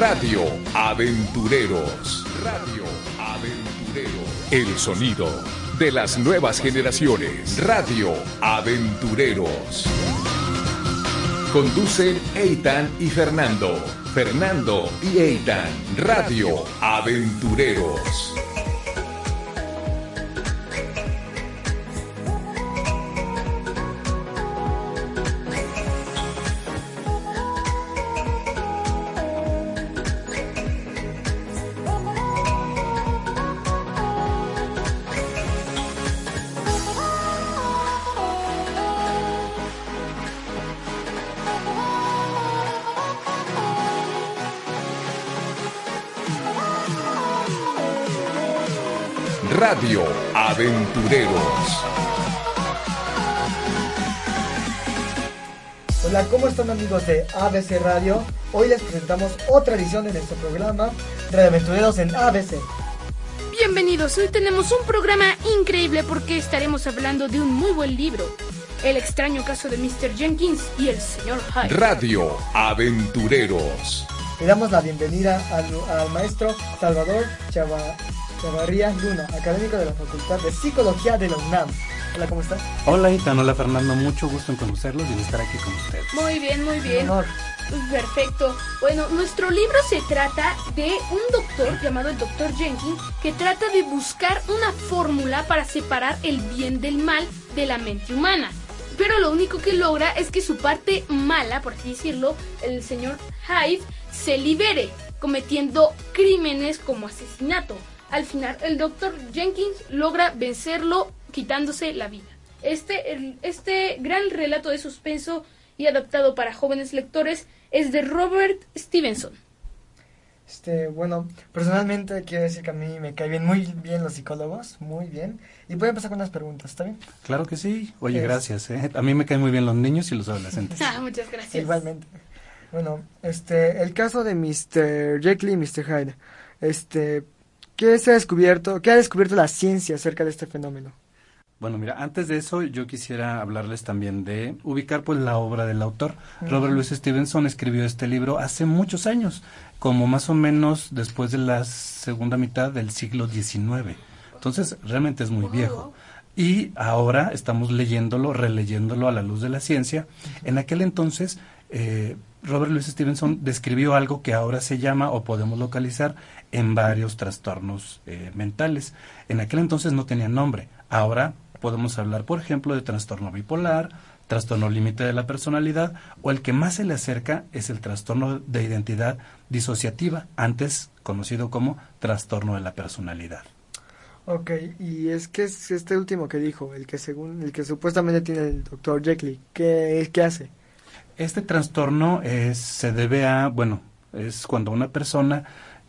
Radio Aventureros. Radio Aventureros. El sonido de las nuevas generaciones. Radio Aventureros. Conducen Eitan y Fernando. Fernando y Eitan. Radio Aventureros. Aventureros. Hola, ¿cómo están amigos de ABC Radio? Hoy les presentamos otra edición de nuestro programa Radio Aventureros en ABC. Bienvenidos, hoy tenemos un programa increíble porque estaremos hablando de un muy buen libro. El extraño caso de Mr. Jenkins y el señor Hyde. Radio Aventureros. Le damos la bienvenida al, al maestro Salvador Chava, Chavarría Luna, académico de la Facultad de Psicología de la UNAM. Hola, ¿cómo estás? Hola Itan, hola Fernando, mucho gusto en conocerlos y en estar aquí con ustedes. Muy bien, muy bien. Honor. Perfecto. Bueno, nuestro libro se trata de un doctor llamado el doctor Jenkins que trata de buscar una fórmula para separar el bien del mal de la mente humana. Pero lo único que logra es que su parte mala, por así decirlo, el señor Hyde, se libere, cometiendo crímenes como asesinato. Al final, el doctor Jenkins logra vencerlo quitándose la vida. Este, el- este gran relato de suspenso y adaptado para jóvenes lectores es de Robert Stevenson. Este, bueno, personalmente quiero decir que a mí me caen bien, muy bien los psicólogos, muy bien. Y voy a empezar con unas preguntas, ¿está bien? Claro que sí. Oye, Es- gracias. ¿eh? A mí me caen muy bien los niños y los adolescentes. Ah, muchas gracias. Igualmente. Bueno, este, el caso de Mr. Jekyll y Mr. Hyde. Este, ¿qué se ha descubierto, qué ha descubierto la ciencia acerca de este fenómeno? Bueno, mira, antes de eso yo quisiera hablarles también de ubicar pues la obra del autor. Robert Louis Stevenson escribió este libro hace muchos años, como más o menos después de la segunda mitad del siglo XIX. Entonces, realmente es muy viejo. Y ahora estamos leyéndolo, releyéndolo a la luz de la ciencia. En aquel entonces, eh, Robert Louis Stevenson describió algo que ahora se llama o podemos localizar en varios trastornos eh, mentales. En aquel entonces no tenía nombre. Ahora podemos hablar, por ejemplo, de trastorno bipolar, trastorno límite de la personalidad, o el que más se le acerca es el trastorno de identidad disociativa, antes conocido como trastorno de la personalidad. Ok, y es que es este último que dijo, el que según, el que supuestamente tiene el doctor Jekyll, ¿qué, qué hace? Este trastorno es- se debe a, bueno, es cuando una persona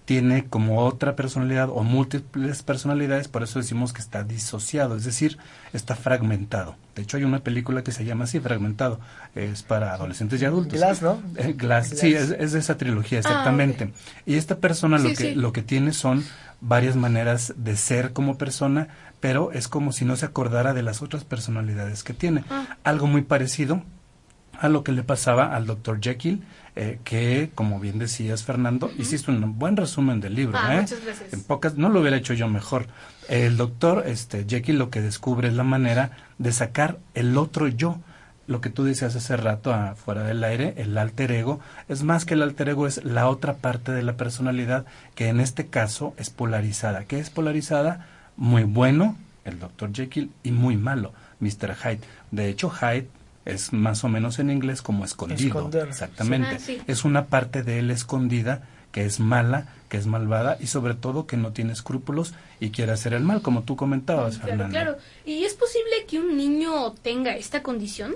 tiene como otra personalidad o múltiples personalidades, por eso decimos que está disociado, es decir, está fragmentado. De hecho, hay una película que se llama así, Fragmentado, es para adolescentes y adultos. Glass, ¿no? Eh, Glass, Glass. sí, es, es de esa trilogía, exactamente. Y esta persona lo, Sí, que, sí. lo que tiene son varias maneras de ser como persona, pero es como si no se acordara de las otras personalidades que tiene. Ah. Algo muy parecido a lo que le pasaba al doctor Jekyll, eh, que, como bien decías, Fernando, hiciste un buen resumen del libro. Ah, ¿eh? muchas gracias. En pocas, no lo hubiera hecho yo mejor. El doctor este, Jekyll lo que descubre es la manera de sacar el otro yo. Lo que tú decías hace rato, ah, fuera del aire, el alter ego, es más que el alter ego, es la otra parte de la personalidad que en este caso es polarizada. ¿Qué es polarizada? Muy bueno, el doctor Jekyll, y muy malo, Mr. Hyde. De hecho, Hyde es más o menos en inglés como escondido. Esconder. Exactamente. Ah, sí. Es una parte de él escondida que es mala, que es malvada y sobre todo que no tiene escrúpulos y quiere hacer el mal, como tú comentabas, Claro, Fernando. claro. ¿Y es posible que un niño tenga esta condición?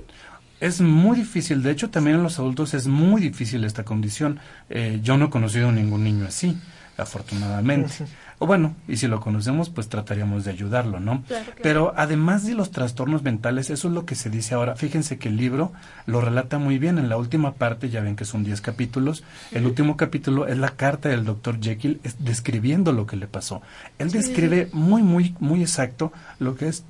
Es muy difícil, de hecho también en los adultos es muy difícil esta condición. Eh, yo no he conocido ningún niño así, afortunadamente. O bueno, y si lo conocemos, pues trataríamos de ayudarlo, ¿no? Claro, claro. Pero además de los trastornos mentales, eso es lo que se dice ahora. Fíjense que el libro lo relata muy bien. En la última parte, ya ven que son 10 capítulos, el último capítulo es la carta del doctor Jekyll es- describiendo lo que le pasó. Él describe muy, muy, muy exacto lo que es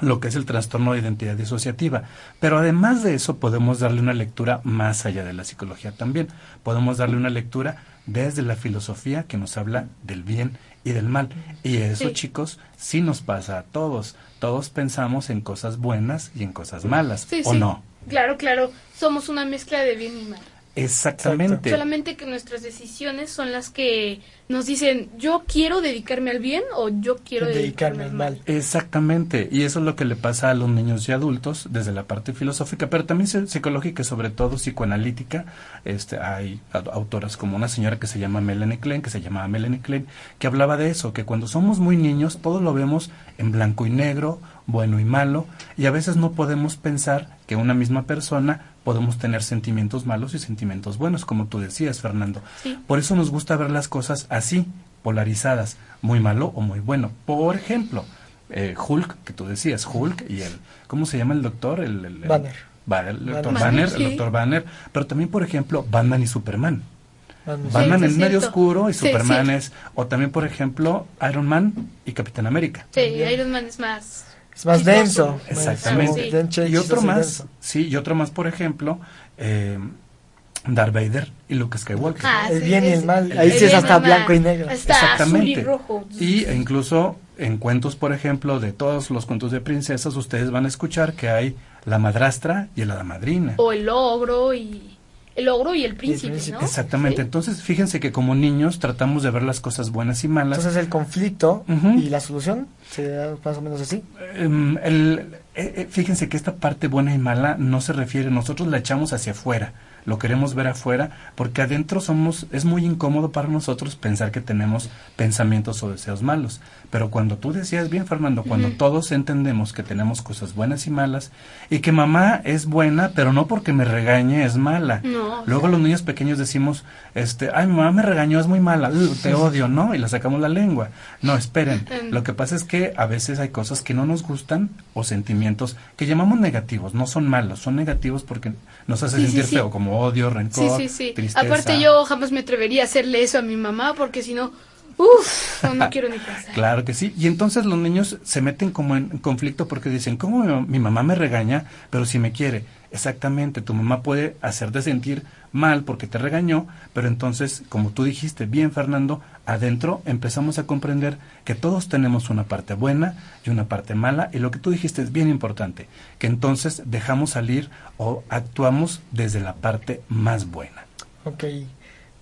lo que es el trastorno de identidad disociativa. Pero además de eso podemos darle una lectura más allá de la psicología también. Podemos darle una lectura desde la filosofía que nos habla del bien y del mal. Y eso, chicos, sí nos pasa a todos. Todos pensamos en cosas buenas y en cosas malas, ¿o no? Claro, claro. Somos una mezcla de bien y mal. Exactamente. Solamente que nuestras decisiones son las que nos dicen, yo quiero dedicarme al bien o yo quiero dedicarme, al mal. Exactamente. Y eso es lo que le pasa a los niños y adultos desde la parte filosófica, pero también psicológica y sobre todo psicoanalítica. Este, hay autoras como una señora que se llama Melanie Klein, que se llamaba Melanie Klein, que hablaba de eso, que cuando somos muy niños todo lo vemos en blanco y negro, bueno y malo, y a veces no podemos pensar que una misma persona podemos tener sentimientos malos y sentimientos buenos, como tú decías, Fernando. Por eso nos gusta ver las cosas así, polarizadas, muy malo o muy bueno. Por ejemplo, eh, Hulk, que tú decías, Hulk y el, ¿cómo se llama el doctor? El, el, Banner. el doctor Banner, el doctor Banner, pero también, por ejemplo, Batman y Superman. Batman, es medio oscuro y Superman es, o también, por ejemplo, Iron Man y Capitán América. Sí, Iron Man es más es más denso. Exactamente. y otro más, sí, y otro más, por ejemplo, eh, Darth Vader y Luke Skywalker. Ah, el bien y el mal. Ahí sí es hasta blanco y negro. Exactamente. y rojo. Y incluso en cuentos, por ejemplo, de todos los cuentos de princesas, ustedes van a escuchar que hay la madrastra y la madrina. O el ogro y el ogro y el príncipe, ¿no? Exactamente. Entonces, fíjense que como niños tratamos de ver las cosas buenas y malas. Entonces, el conflicto y la solución sería más o menos así. Em, el, eh, eh, fíjense que esta parte buena y mala no se refiere, nosotros la echamos hacia afuera lo queremos ver afuera, porque adentro somos, es muy incómodo para nosotros pensar que tenemos pensamientos o deseos malos. Pero cuando tú decías bien, Fernando, cuando todos entendemos que tenemos cosas buenas y malas, y que mamá es buena, pero no porque me regañe es mala. Luego los niños pequeños decimos, este, ay, mi mamá me regañó, es muy mala, te odio, ¿no? Y le sacamos la lengua. No, esperen. Lo que pasa es que a veces hay cosas que no nos gustan o sentimientos que llamamos negativos, no son malos, son negativos porque nos hace sentir feo, como odio, rencor, sí, sí, sí. Aparte yo jamás me atrevería a hacerle eso a mi mamá porque si no, uff, no, quiero ni pensar. Claro que sí. Y entonces los niños se meten como en conflicto porque dicen, ¿cómo mi mamá me regaña, pero si me quiere? Exactamente, tu mamá puede hacerte sentir mal porque te regañó, pero entonces, como tú dijiste bien, Fernando, adentro empezamos a comprender que todos tenemos una parte buena y una parte mala, y lo que tú dijiste es bien importante, que entonces dejamos salir o actuamos desde la parte más buena. Ok.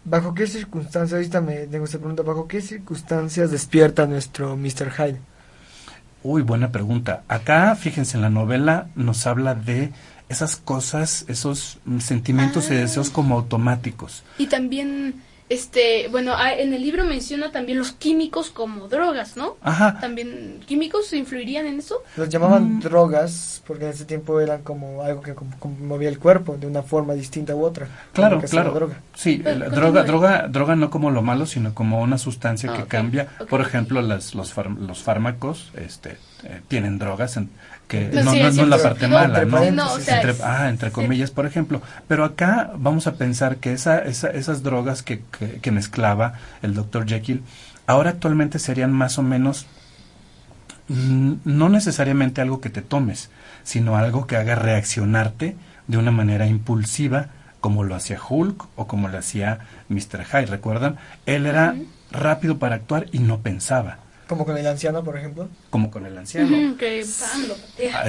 ¿Bajo qué circunstancias, ahorita me tengo esta pregunta, ¿bajo qué circunstancias despierta nuestro Mr. Hyde? Uy, buena pregunta. Acá, fíjense, en la novela nos habla de esas cosas, esos sentimientos y deseos ah. como automáticos. Y también este, bueno, en el libro menciona también los químicos como drogas, ¿no? Ajá. También, ¿químicos influirían en eso? Los llamaban mm. drogas porque en ese tiempo eran como algo que movía el cuerpo de una forma distinta u otra. Claro, claro. Droga. Sí, droga, droga, droga no como lo malo, sino como una sustancia ah, que cambia. Por ejemplo, las, los, los fármacos este, eh, tienen drogas en, que no, no, es la parte mala, ¿no? entre, ah, entre comillas, por ejemplo. Pero acá vamos a pensar que esa, esa, esas drogas que, que, mezclaba el doctor Jekyll, ahora actualmente serían más o menos mm, no necesariamente algo que te tomes, sino algo que haga reaccionarte de una manera impulsiva, como lo hacía Hulk o como lo hacía Mr. Hyde. ¿Recuerdan? Él era rápido para actuar y no pensaba. Como con el anciano, por ejemplo. Como con el anciano. que ah,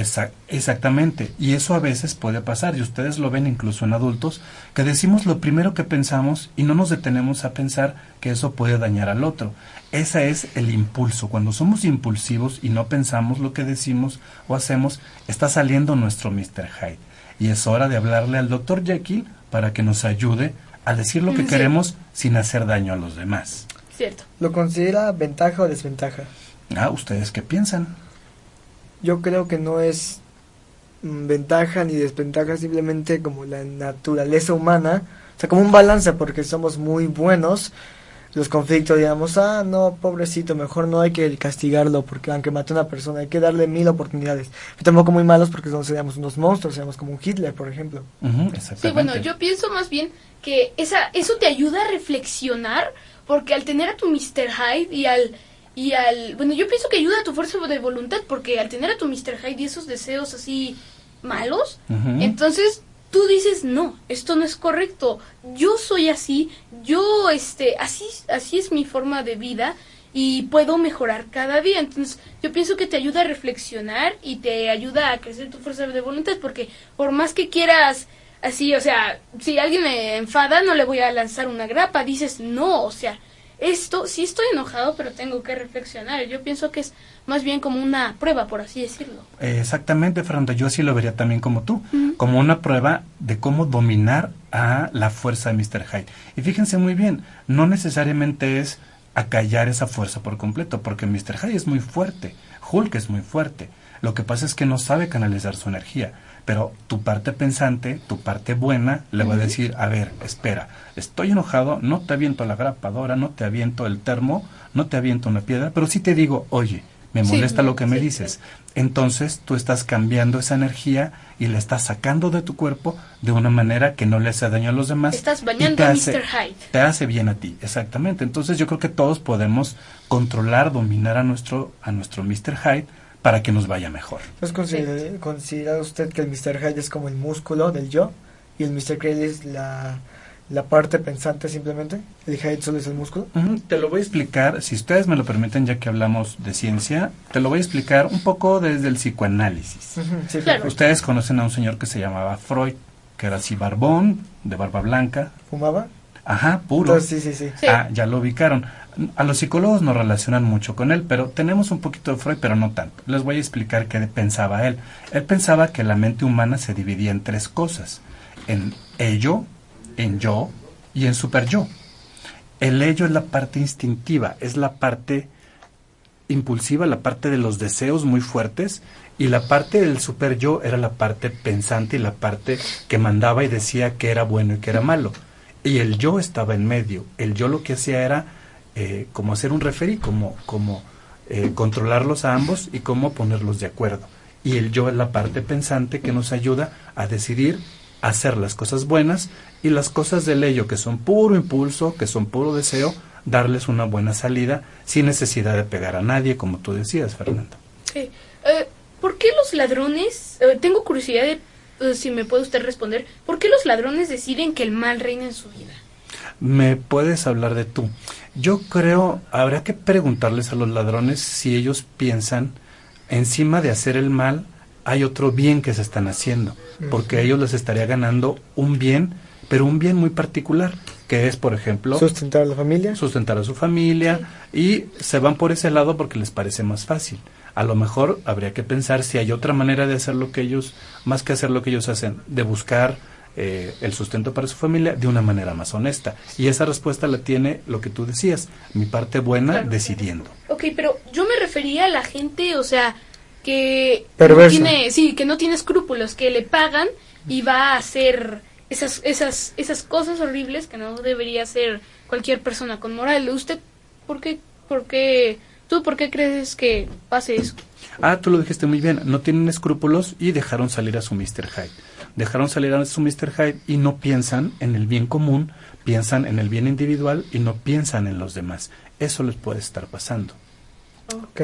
exactamente. Y eso a veces puede pasar, y ustedes lo ven incluso en adultos, que decimos lo primero que pensamos y no nos detenemos a pensar que eso puede dañar al otro. Ese es el impulso. Cuando somos impulsivos y no pensamos lo que decimos o hacemos, está saliendo nuestro Mr. Hyde. Y es hora de hablarle al doctor Jekyll para que nos ayude a decir lo que queremos sin hacer daño a los demás. ¿Lo considera ventaja o desventaja? Ah, ¿ustedes qué piensan? Yo creo que no es mm, ventaja ni desventaja, simplemente como la naturaleza humana, o sea, como un balance, porque somos muy buenos. Los conflictos, digamos, ah, no, pobrecito, mejor no hay que castigarlo, porque aunque mate a una persona, hay que darle mil oportunidades. Pero tampoco muy malos, porque no seríamos unos monstruos, seríamos como un Hitler, por ejemplo. sí, bueno, yo pienso más bien que esa, eso te ayuda a reflexionar porque al tener a tu Mr. Hyde y al y al... Bueno, yo pienso que ayuda a tu fuerza de voluntad porque al tener a tu Mr. Hyde y esos deseos así malos, entonces tú dices, no, esto no es correcto, yo soy así, yo, este, así, así es mi forma de vida y puedo mejorar cada día. Entonces, yo pienso que te ayuda a reflexionar y te ayuda a crecer tu fuerza de voluntad porque por más que quieras así, o sea, si alguien me enfada, no le voy a lanzar una grapa, dices, no, o sea, esto, sí estoy enojado, pero tengo que reflexionar. Yo pienso que es más bien como una prueba, por así decirlo. Eh, Exactamente, Fernando. Yo así lo vería también como tú, como una prueba de cómo dominar a la fuerza de Mr. Hyde. Y fíjense muy bien, no necesariamente es acallar esa fuerza por completo, porque Mr. Hyde es muy fuerte, Hulk es muy fuerte. Lo que pasa es que no sabe canalizar su energía. Pero tu parte pensante, tu parte buena, le va a decir, a ver, espera, estoy enojado, no te aviento la grapadora, no te aviento el termo, no te aviento una piedra, pero sí te digo, oye, me Sí, molesta lo que me sí, dices. Entonces tú estás cambiando esa energía y la estás sacando de tu cuerpo de una manera que no le hace daño a los demás. Estás bañando te a hace- Mr. Hyde. Te hace bien a ti, exactamente. Entonces yo creo que todos podemos controlar, dominar a nuestro, a nuestro Mr. Hyde para que nos vaya mejor. Entonces, considera, considera usted que el Mr. Hyde es como el músculo del yo y el Mr. Krell es la, la parte pensante simplemente. El Hyde solo es el músculo. Ujú, Te lo voy a explicar, si ustedes me lo permiten, ya que hablamos de ciencia, te lo voy a explicar un poco desde el psicoanálisis. Ujú, sí, Claro. Ustedes conocen a un señor que se llamaba Freud, que era así barbón, de barba blanca, ¿Fumaba? ajá, puro. Entonces, sí, sí. Sí. Ah, ya lo ubicaron. A los psicólogos nos relacionan mucho con él, pero tenemos un poquito de Freud, pero no tanto. Les voy a explicar qué pensaba él. Él pensaba que la mente humana se dividía en tres cosas: en ello, en yo y en super yo. El ello es la parte instintiva, es la parte impulsiva, la parte de los deseos muy fuertes, y la parte del super yo era la parte pensante y la parte que mandaba y decía que era bueno y que era malo. Y el yo estaba en medio. El yo lo que hacía era eh, como hacer un referí, como, como eh, controlarlos a ambos y cómo ponerlos de acuerdo. Y el yo es la parte pensante que nos ayuda a decidir hacer las cosas buenas y las cosas del ello que son puro impulso, que son puro deseo, darles una buena salida sin necesidad de pegar a nadie, como tú decías, Fernando. Sí. Eh, ¿Por qué los ladrones, eh, tengo curiosidad de eh, si me puede usted responder, ¿por qué los ladrones deciden que el mal reina en su vida? ¿Me puedes hablar de tú? Yo creo, habrá que preguntarles a los ladrones si ellos piensan, encima de hacer el mal, hay otro bien que se están haciendo, porque a ellos les estaría ganando un bien, pero un bien muy particular, que es, por ejemplo, Sustentar a la familia. sustentar a su familia y se van por ese lado porque les parece más fácil. A lo mejor habría que pensar si hay otra manera de hacer lo que ellos, más que hacer lo que ellos hacen, de buscar eh, el sustento para su familia de una manera más honesta. Y esa respuesta la tiene lo que tú decías, mi parte buena Claro. decidiendo. Ok, pero yo me refería a la gente, o sea, que Perversa. no tiene, sí, que no tiene escrúpulos, que le pagan y va a hacer esas, esas, esas cosas horribles que no debería hacer cualquier persona con moral. ¿Usted por qué, por qué, tú por qué crees que pase eso? Ah, tú lo dijiste muy bien, no tienen escrúpulos y dejaron salir a su Mr. Hyde. Dejaron salir a su Mr. Hyde y no piensan en el bien común, piensan en el bien individual y no piensan en los demás. Eso les puede estar pasando. Ok.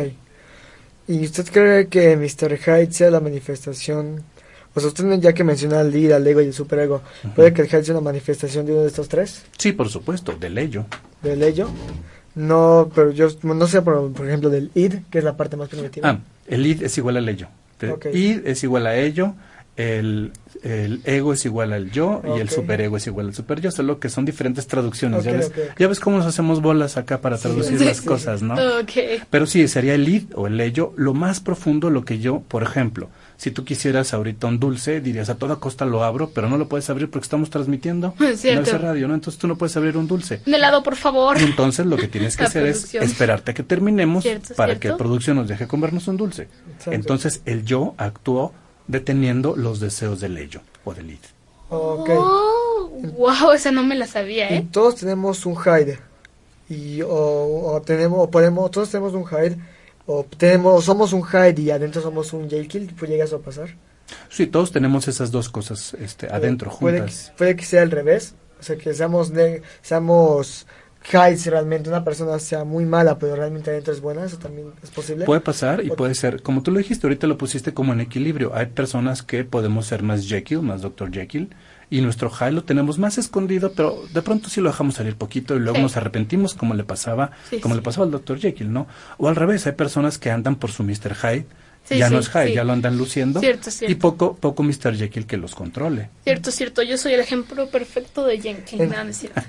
¿Y usted cree que Mr. Hyde sea la manifestación? O sea, usted ya que menciona al id, al ego y el superego, ¿puede que el Hyde sea una manifestación de uno de estos tres? Sí, por supuesto, del ello. ¿Del ello? No, pero yo no sé, por, por ejemplo, del id, que es la parte más primitiva. Ah, el id es igual al ello. El id es igual a ello, el, el ego es igual al yo y el superego es igual al super yo, solo que son diferentes traducciones. ¿ya, ves? ya ves cómo nos hacemos bolas acá para traducir sí, las sí, cosas, ¿no? Ok. Pero sí, sería el id o el ello, lo más profundo, lo que yo, por ejemplo, si tú quisieras ahorita un dulce, dirías a toda costa lo abro, pero no lo puedes abrir porque estamos transmitiendo. Es cierto. No es radio, ¿no? Entonces tú no puedes abrir un dulce. Un helado, por favor. Y entonces lo que tienes que La hacer es esperarte a que terminemos Cierto, para cierto. que producción nos deje comernos un dulce. Exacto. Entonces el yo actuó deteniendo los deseos del ello o del id. Ok. Oh, wow, esa no me la sabía, Y ¿eh? todos tenemos un Hyde. Y, o, o tenemos, o podemos, todos tenemos un Hyde. O tenemos, somos un Hyde y adentro somos un Jekyll. ¿Pues llega eso a pasar? Sí, todos tenemos esas dos cosas este, adentro, Puede juntas. que, puede que sea al revés. O sea, que seamos, ne- seamos Hyde si realmente una persona sea muy mala, pero realmente adentro es buena, eso también es posible. Puede pasar y O- puede ser, como tú lo dijiste, ahorita lo pusiste como en equilibrio. Hay personas que podemos ser más Jekyll, más Dr. Jekyll, y nuestro Hyde lo tenemos más escondido, pero de pronto sí lo dejamos salir poquito y luego Sí. nos arrepentimos como le pasaba, Sí, como sí. le pasaba al Dr. Jekyll, ¿no? O al revés, hay personas que andan por su Mr. Hyde, Sí, ya sí, no es Hyde, sí. ya lo andan luciendo, Cierto, cierto. y poco, poco Mr. Jekyll que los controle. Cierto, cierto, yo soy el ejemplo perfecto de Jenkins. En- No, no es cierto.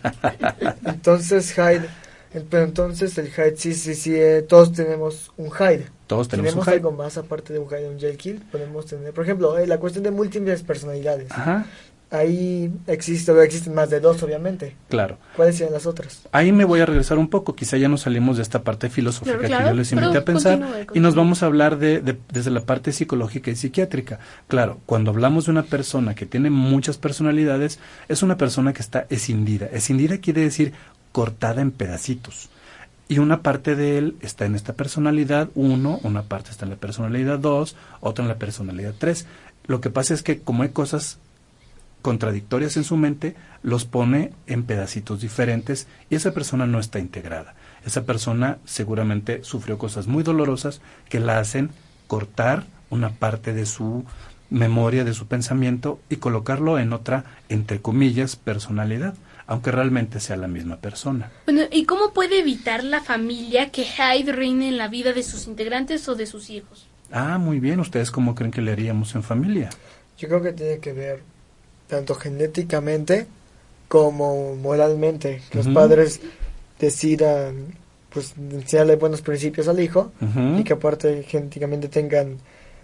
Entonces Hyde, eh, pero entonces el Hyde sí, sí, sí, eh, todos tenemos un Hyde. Todos tenemos, Tenemos un Hyde. algo más aparte de un Hyde y un Jekyll, podemos tener, por ejemplo, eh, la cuestión de múltiples personalidades. Ajá, Ahí existe, existen más de dos, obviamente. claro. ¿Cuáles serían las otras? Ahí me voy a regresar un poco, quizá ya nos salimos de esta parte filosófica Claro, que claro, yo les invité a pensar continúe, y nos vamos a hablar de, de- desde la parte psicológica y psiquiátrica. Claro, cuando hablamos de una persona que tiene muchas personalidades, es una persona que está escindida. Escindida quiere decir cortada en pedacitos. Y una parte de él está en esta personalidad 1, una parte está en la personalidad 2, otra en la personalidad 3. Lo que pasa es que como hay cosas contradictorias en su mente, los pone en pedacitos diferentes y esa persona no está integrada. Esa persona seguramente sufrió cosas muy dolorosas que la hacen cortar una parte de su memoria, de su pensamiento y colocarlo en otra, entre comillas, personalidad, aunque realmente sea la misma persona. Bueno, ¿y cómo puede evitar la familia que Hyde reine en la vida de sus integrantes o de sus hijos? Ah, muy bien, ¿ustedes cómo creen que le haríamos en familia? Yo creo que tiene que ver tanto genéticamente como moralmente. Que. Los padres decidan pues enseñarle buenos principios al hijo y que aparte genéticamente tengan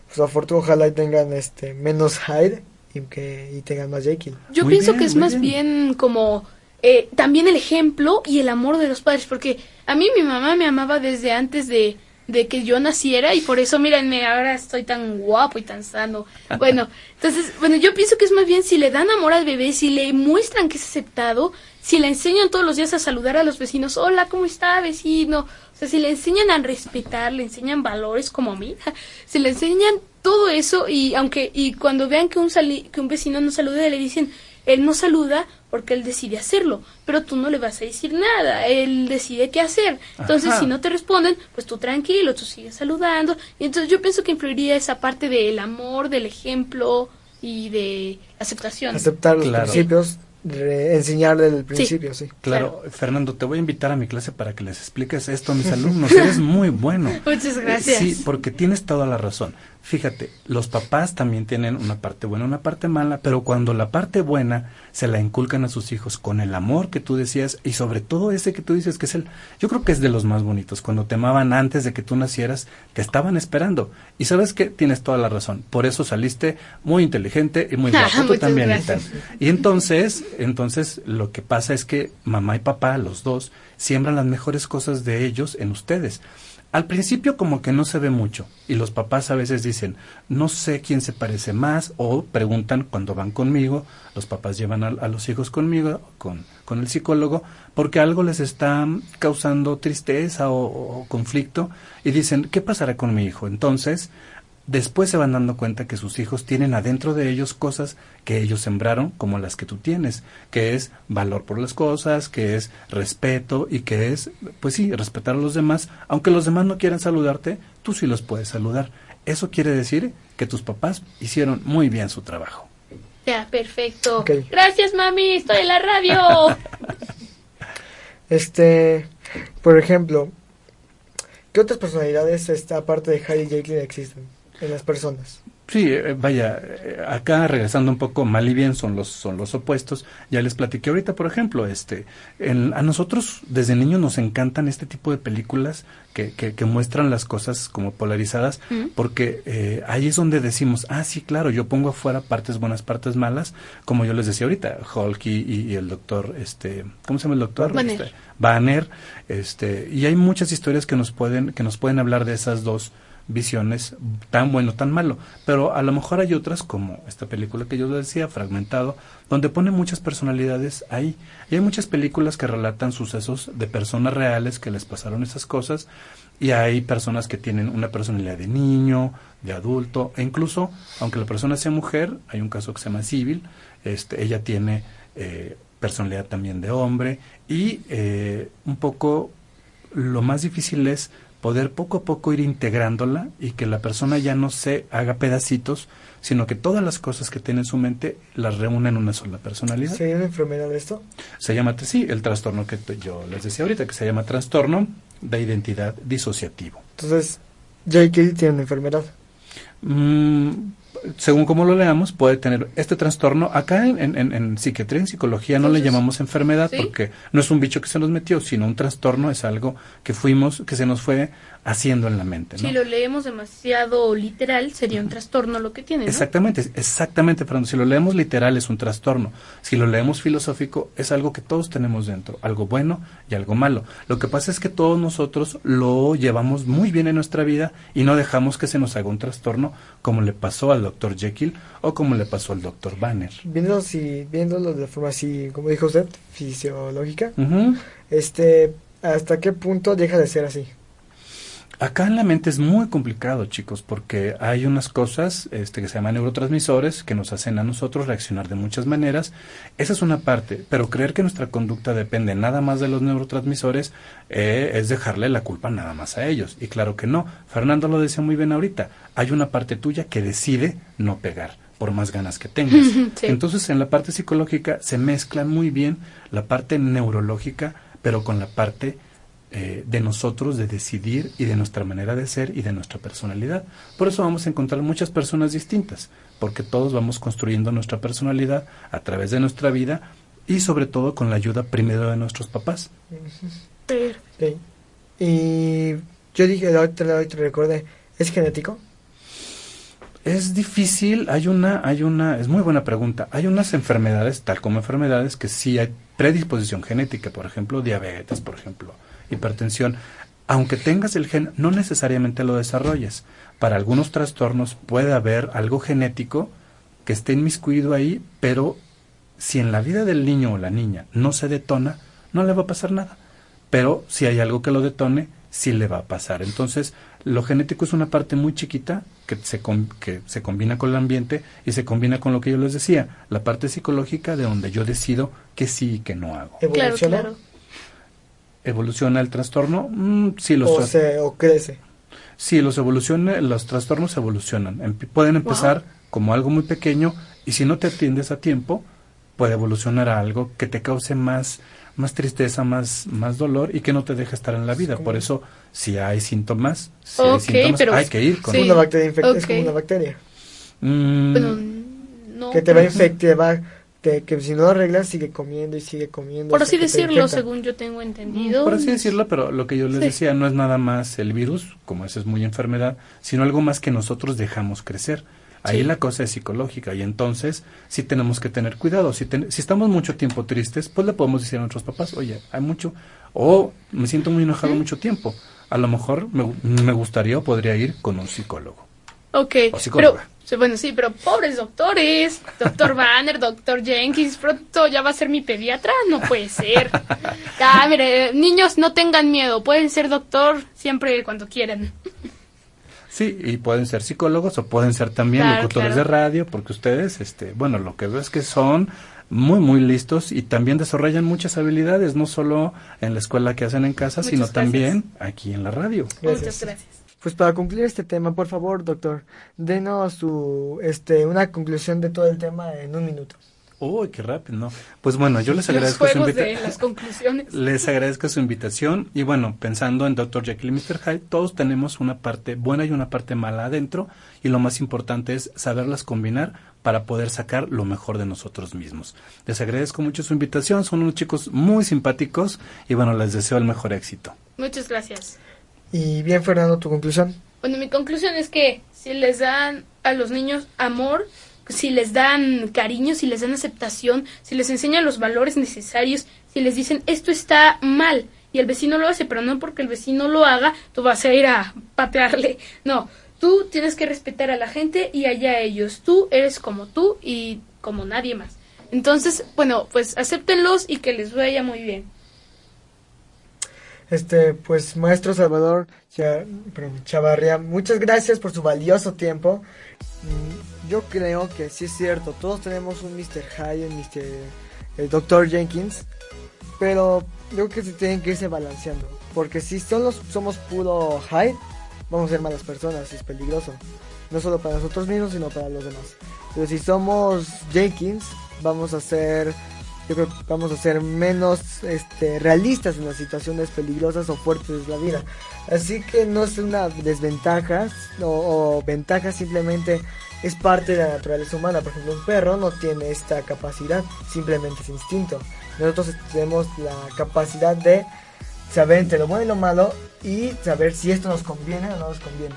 pues a fortuna ojalá y tengan este menos Hyde y que y tengan más Jekyll. Yo Muy pienso bien, que es más bien. bien como eh, también el ejemplo y el amor de los padres, porque a mí mi mamá me amaba desde antes de, de que yo naciera y por eso mírenme, ahora estoy tan guapo y tan sano. Bueno, entonces, bueno, yo pienso que es más bien si le dan amor al bebé, si le muestran que es aceptado, si le enseñan todos los días a saludar a los vecinos, hola, ¿cómo está vecino? O sea, si le enseñan a respetar, le enseñan valores como a mí, si le enseñan todo eso y aunque y cuando vean que un sali- que un vecino no saluda le dicen él no saluda porque él decide hacerlo, pero tú no le vas a decir nada, él decide qué hacer. Entonces, Ajá. si no te responden, pues tú tranquilo, tú sigues saludando. Y entonces yo pienso que influiría esa parte del amor, del ejemplo y de aceptación. Aceptar los Claro. principios, enseñarle el principio, sí. Claro, Fernando, te voy a invitar a mi clase para que les expliques esto a mis alumnos. Eres muy bueno. Muchas gracias. Sí, porque tienes toda la razón. Fíjate, los papás también tienen una parte buena, una parte mala, pero cuando la parte buena se la inculcan a sus hijos con el amor que tú decías y sobre todo ese que tú dices que es el, yo creo que es de los más bonitos. Cuando te amaban antes de que tú nacieras, te estaban esperando. Y sabes que tienes toda la razón. Por eso saliste muy inteligente y muy guapo. Tú también, gracias. Y entonces, entonces lo que pasa es que mamá y papá, los dos, siembran las mejores cosas de ellos en ustedes. Al principio como que no se ve mucho y los papás a veces dicen, no sé quién se parece más o preguntan cuando van conmigo, los papás llevan a, a los hijos conmigo, con, con el psicólogo, porque algo les está causando tristeza o, o conflicto y dicen, ¿qué pasará con mi hijo? Entonces, después se van dando cuenta que sus hijos tienen adentro de ellos cosas que ellos sembraron como las que tú tienes, que es valor por las cosas, que es respeto y que es, pues sí, respetar a los demás, aunque los demás no quieran saludarte, tú sí los puedes saludar. Eso quiere decir que tus papás hicieron muy bien su trabajo. Ya, perfecto. Gracias, mami, estoy en la radio. Este, por ejemplo, ¿qué otras personalidades esta aparte de Hyde y Jekyll existen en las personas? Sí, eh, vaya, eh, acá regresando un poco, mal y bien son los son los opuestos. Ya les platiqué ahorita, por ejemplo, este, en- a nosotros desde niños nos encantan este tipo de películas que, que, que muestran las cosas como polarizadas, Mm. porque eh, ahí es donde decimos, ah, sí, claro, yo pongo afuera partes buenas, partes malas, como yo les decía ahorita, Hulk y, y- y el doctor, este, ¿cómo se llama el doctor? Banner. Este, Banner, este, y hay muchas historias que nos pueden que nos pueden hablar de esas dos visiones, tan bueno, tan malo. Pero a lo mejor hay otras, como esta película que yo decía, Fragmentado, donde pone muchas personalidades ahí. Y hay muchas películas que relatan sucesos de personas reales que les pasaron esas cosas. Y hay personas que tienen una personalidad de niño, de adulto, e incluso, aunque la persona sea mujer, hay un caso que se llama Civil, este, ella tiene eh, personalidad también de hombre y eh, un poco lo más difícil es poder poco a poco ir integrándola y que la persona ya no se haga pedacitos, sino que todas las cosas que tiene en su mente las reúna en una sola personalidad. ¿Sería una enfermedad esto? Se llama, sí, el trastorno que yo les decía ahorita, que se llama trastorno de identidad disociativo. Entonces, J.K. tiene una enfermedad. Mm, según como lo leamos, puede tener este trastorno. Acá en, en, en psiquiatría, en psicología, no le llamamos enfermedad porque no es un bicho que se nos metió, sino un trastorno es algo que fuimos, que se nos fue haciendo en la mente. Si lo leemos demasiado literal, sería un trastorno lo que tiene. ¿no? Exactamente, exactamente, Fernando. Si lo leemos literal es un trastorno. Si lo leemos filosófico es algo que todos tenemos dentro, algo bueno y algo malo. Lo que pasa es que todos nosotros lo llevamos muy bien en nuestra vida y no dejamos que se nos haga un trastorno como le pasó al doctor Jekyll o como le pasó al doctor Banner. Viendo si, viéndolo de forma así, como dijo usted, fisiológica, este, ¿hasta qué punto deja de ser así? Acá en la mente es muy complicado, chicos, porque hay unas cosas este, que se llaman neurotransmisores que nos hacen a nosotros reaccionar de muchas maneras. Esa es una parte, pero creer que nuestra conducta depende nada más de los neurotransmisores eh, es dejarle la culpa nada más a ellos. Y claro que no. Fernando lo decía muy bien ahorita. Hay una parte tuya que decide no pegar por más ganas que tengas. Entonces, en la parte psicológica se mezcla muy bien la parte neurológica, pero con la parte eh, de nosotros, de decidir y de nuestra manera de ser y de nuestra personalidad. Por eso vamos a encontrar muchas personas distintas, porque todos vamos construyendo nuestra personalidad a través de nuestra vida y sobre todo con la ayuda primero de nuestros papás. Y yo dije, ahorita, te recordé, ¿es genético? Es difícil, hay una, hay una, es muy buena pregunta. Hay unas enfermedades, tal como enfermedades, que sí hay predisposición genética, por ejemplo, diabetes, por ejemplo, hipertensión, aunque tengas el gen, no necesariamente lo desarrolles. Para algunos trastornos puede haber algo genético que esté inmiscuido ahí, pero si en la vida del niño o la niña no se detona, no le va a pasar nada. Pero si hay algo que lo detone, sí le va a pasar. Entonces, lo genético es una parte muy chiquita que se, que se combina con el ambiente y se combina con lo que yo les decía, la parte psicológica de donde yo decido que sí y que no hago. Claro, claro evoluciona el trastorno, mm, sí los o, se, o crece. Sí, los evoluciona, los trastornos evolucionan. pueden empezar como algo muy pequeño y si no te atiendes a tiempo, puede evolucionar a algo que te cause más más tristeza, más más dolor y que no te deje estar en la vida. Por eso, si hay síntomas, si hay, síntomas hay que ir con una bacteria es como una bacteria. Mm. que te va a infectar, que si no arreglas sigue comiendo y sigue comiendo. Por así decirlo, según yo tengo entendido. Por así decirlo, pero lo que yo les decía no es nada más el virus, como esa es muy enfermedad, sino algo más que nosotros dejamos crecer. Ahí la cosa es psicológica y entonces sí tenemos que tener cuidado. Si, si estamos mucho tiempo tristes, pues le podemos decir a nuestros papás, oye, hay mucho, o me siento muy enojado mucho tiempo. A lo mejor me, me gustaría o podría ir con un psicólogo. Ok, o psicóloga. Bueno, sí, pero pobres doctores, doctor Banner, doctor Jenkins, pronto ya va a ser mi pediatra, no puede ser. Ah, mire, niños no tengan miedo, pueden ser doctor siempre cuando quieran. Sí, y pueden ser psicólogos o pueden ser también locutores de radio, porque ustedes, este, bueno, lo que veo es que son muy, muy listos y también desarrollan muchas habilidades, no solo en la escuela que hacen en casa, sino también aquí en la radio. Muchas gracias. Pues para concluir este tema, por favor, doctor, denos su, este, una conclusión de todo el tema en un minuto. Uy, qué rápido, ¿no? Pues bueno, yo les agradezco su invitación. Les agradezco su invitación y bueno, pensando en Dr. Jekyll y Mr. Hyde, todos tenemos una parte buena y una parte mala adentro y lo más importante es saberlas combinar para poder sacar lo mejor de nosotros mismos. Les agradezco mucho su invitación, son unos chicos muy simpáticos y bueno, les deseo el mejor éxito. Muchas gracias. Y bien, Fernando, tu conclusión. Bueno, mi conclusión es que si les dan a los niños amor, si les dan cariño, si les dan aceptación, si les enseñan los valores necesarios, si les dicen esto está mal y el vecino lo hace, pero no porque el vecino lo haga, tú vas a ir a patearle. No, tú tienes que respetar a la gente y allá a ellos. Tú eres como tú y como nadie más. Entonces, bueno, pues acéptenlos y que les vaya muy bien. Este, pues, maestro Salvador Chavarria, muchas gracias por su valioso tiempo. Mm, yo creo que sí es cierto, todos tenemos un Mr. High, un Mr. el Dr. Jenkins, pero yo creo que se tienen que irse balanceando, porque si solo somos puro Hyde, vamos a ser malas personas, es peligroso, no solo para nosotros mismos, sino para los demás. Pero si somos Jenkins, vamos a ser yo creo que vamos a ser menos este, realistas en las situaciones peligrosas o fuertes de la vida. Así que no es una desventaja o, o ventaja, simplemente es parte de la naturaleza humana. Por ejemplo, un perro no tiene esta capacidad, simplemente es instinto. Nosotros tenemos la capacidad de saber entre lo bueno y lo malo y saber si esto nos conviene o no nos conviene.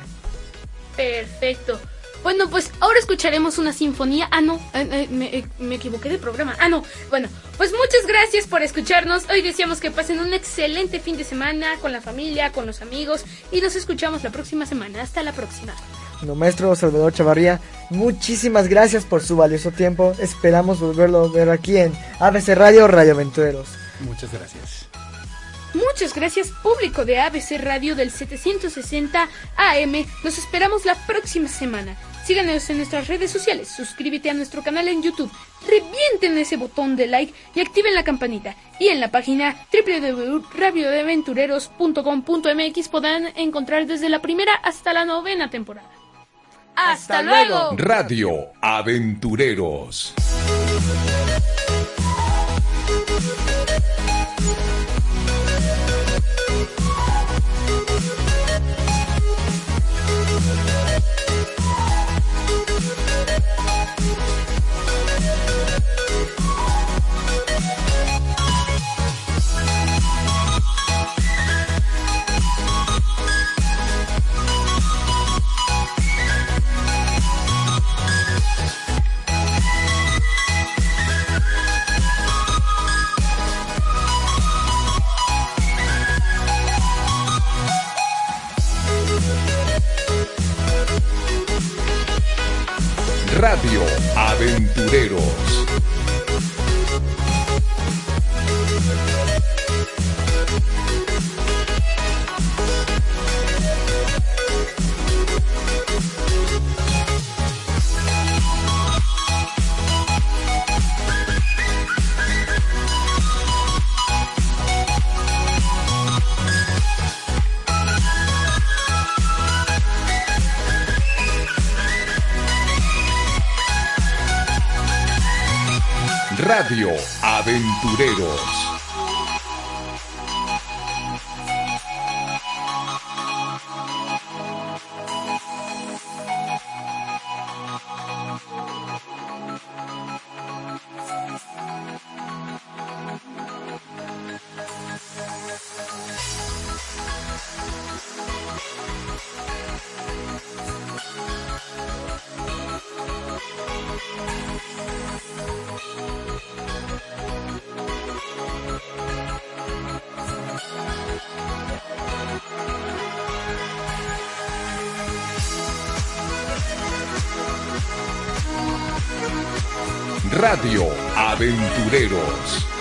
Perfecto. Bueno, pues ahora escucharemos una sinfonía. Ah, no, eh, eh, me, eh, me, equivoqué de programa. Ah, no. Bueno, pues muchas gracias por escucharnos. Hoy decíamos que pasen un excelente fin de semana con la familia, con los amigos y nos escuchamos la próxima semana. Hasta la próxima. Bueno, maestro Salvador Chavarría, muchísimas gracias por su valioso tiempo. Esperamos volverlo a ver aquí en ABC Radio Radio Aventureros. Muchas gracias. Muchas gracias público de ABC Radio del 760 AM. Nos esperamos la próxima semana. Síganos en nuestras redes sociales, suscríbete a nuestro canal en YouTube, revienten ese botón de like y activen la campanita. Y en la página www.radiodeaventureros.com.mx podrán encontrar desde la primera hasta la novena temporada. ¡Hasta, luego! Radio Aventureros. Radio Aventureros. Radio Aventureros.